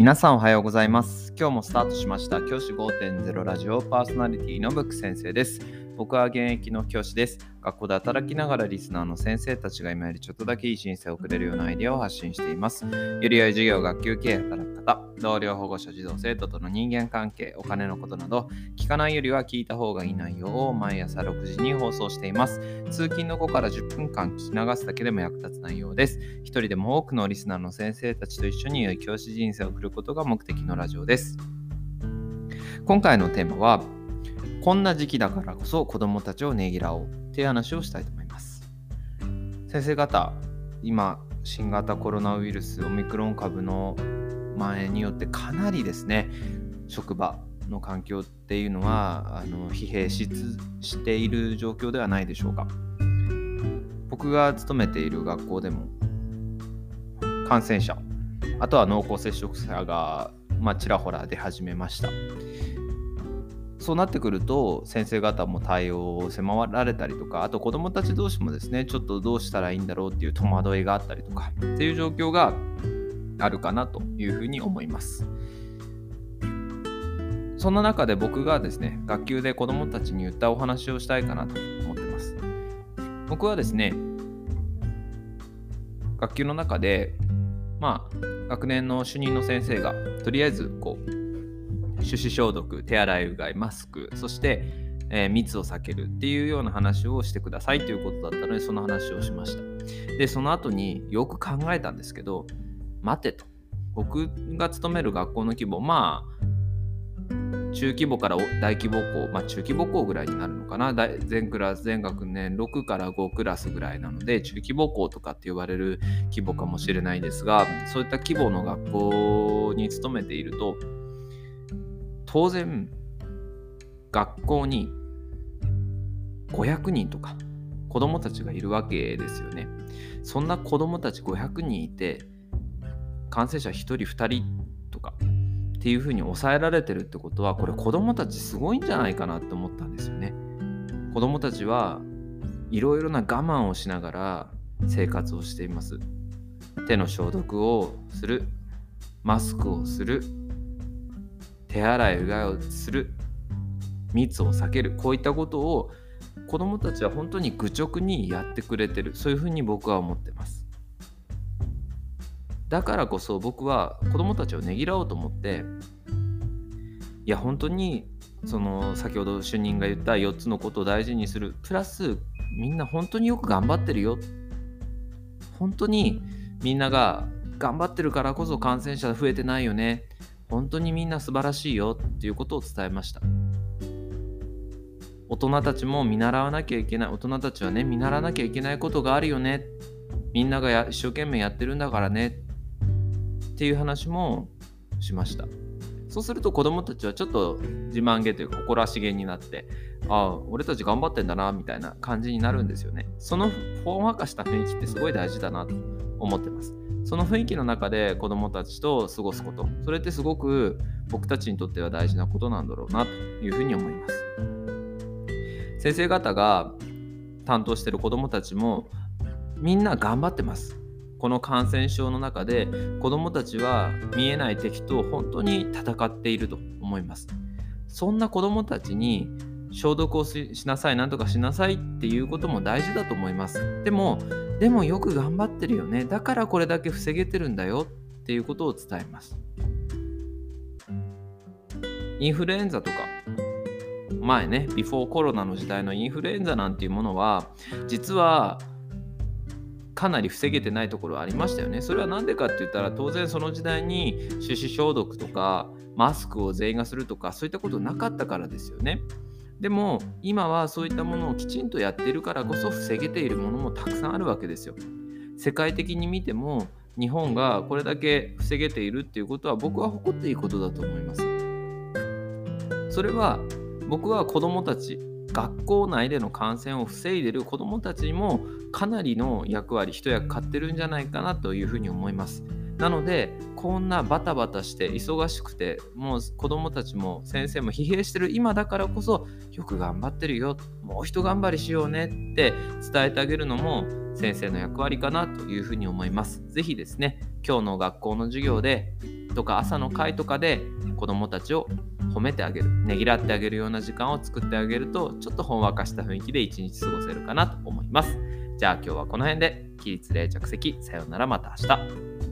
皆さんおはようございます。今日もスタートしました。教師5.0ラジオパーソナリティのブック先生です。僕は現役の教師です。学校で働きながらリスナーの先生たちが今よりちょっとだけいい人生を送れるようなアイデアを発信しています。より良い授業学級経営働く方同僚保護者児童生徒との人間関係お金のことなど聞かないよりは聞いた方がいい内容を毎朝6時に放送しています。通勤の後から10分間聞き流すだけでも役立つ内容です。一人でも多くのリスナーの先生たちと一緒に良い教師人生を送ることが目的のラジオです。今回のテーマはこんな時期だからこそ子供たちをねぎらおうっていう話をしたいと思います。先生方今新型コロナウイルスオミクロン株の蔓延によってかなりですね職場の環境っていうのはあの疲弊ししている状況ではないでしょうか。僕が勤めている学校でも感染者あとは濃厚接触者が、まあ、ちらほら出始めました。そうなってくると先生方も対応を迫られたりとかあと子どもたち同士もですねちょっとどうしたらいいんだろうっていう戸惑いがあったりとかっていう状況があるかなと。いうふうに思いますそんな中で僕がですね学級で子どもたちに言ったお話をしたいかなと思ってます僕はですね学級の中でまあ学年の主任の先生がとりあえずこう手指消毒、手洗いうがい、マスク、そして、えー、密を避けるっていうような話をしてくださいということだったので、その話をしました。で、その後によく考えたんですけど、待てと。僕が勤める学校の規模、まあ、中規模から大規模校、まあ、中規模校ぐらいになるのかな全クラス全学年6から5クラスぐらいなので中規模校とかって言われる規模かもしれないですがそういった規模の学校に勤めていると当然学校に500人とか子供たちがいるわけですよね。そんな子供たち500人いて感染者1人2人とかっていうふうに抑えられてるってことはこれ子供たちすごいんじゃないかなって思ったんですよね。子供たちはいろいろな我慢をしながら生活をしています。手の消毒をする。マスクをする。手洗いうがいをする。密を避ける。こういったことを子どもたちは本当に愚直にやってくれてる。そういうふうに僕は思ってます。だからこそ僕は子どもたちをねぎらおうと思っていや本当にその先ほど主任が言った4つのことを大事にする。プラスみんな本当によく頑張ってるよ。本当にみんなが頑張ってるからこそ感染者増えてないよね。本当にみんな素晴らしいよ。っていうことを伝えました。大人たちも見習わなきゃいけない。大人たちはね見習わなきゃいけないことがあるよね。みんなが一生懸命やってるんだからね。っていう話もしました。そうすると子供たちはちょっと自慢げというか誇らしげになってああ俺たち頑張ってんだなみたいな感じになるんですよね。そのほんわかした雰囲気ってすごい大事だなと思ってます。その雰囲気の中で子どもたちと過ごすこと。それってすごく僕たちにとっては大事なことなんだろうなというふうに思います。先生方が担当してる子どもたちもみんな頑張ってます。この感染症の中で子どもたちは見えない敵と本当に戦っていると思います。そんな子どもたちに消毒をしなさいなんとかしなさいっていうことも大事だと思います。でもでもよく頑張ってるよね。だからこれだけ防げてるんだよ。っていうことを伝えます。インフルエンザとか。前ねビフォーコロナの時代のインフルエンザなんていうものは実はかなり防げてないところありましたよね。それは何でかって言ったら当然その時代に手指消毒とかマスクを全員がするとかそういったことなかったからですよね。でも今はそういったものをきちんとやっているからこそ防げているものもたくさんあるわけですよ。世界的に見ても日本がこれだけ防げているっていうことは僕は誇っていいことだと思います。それは僕は子どもたち学校内での感染を防いでる子どもたちにもかなりの役割一役買ってるんじゃないかなというふうに思います。なのでこんなバタバタして忙しくてもう子どもたちも先生も疲弊してる今だからこそよく頑張ってるよもう一頑張りしようねって伝えてあげるのも先生の役割かなというふうに思います。是非ですね今日の学校の授業でとか朝の会とかで子どもたちを褒めてあげるねぎらってあげるような時間を作ってあげるとちょっとほんわかした雰囲気で一日過ごせるかなと思います。じゃあ今日はこの辺で起立例着席さようならまた明日。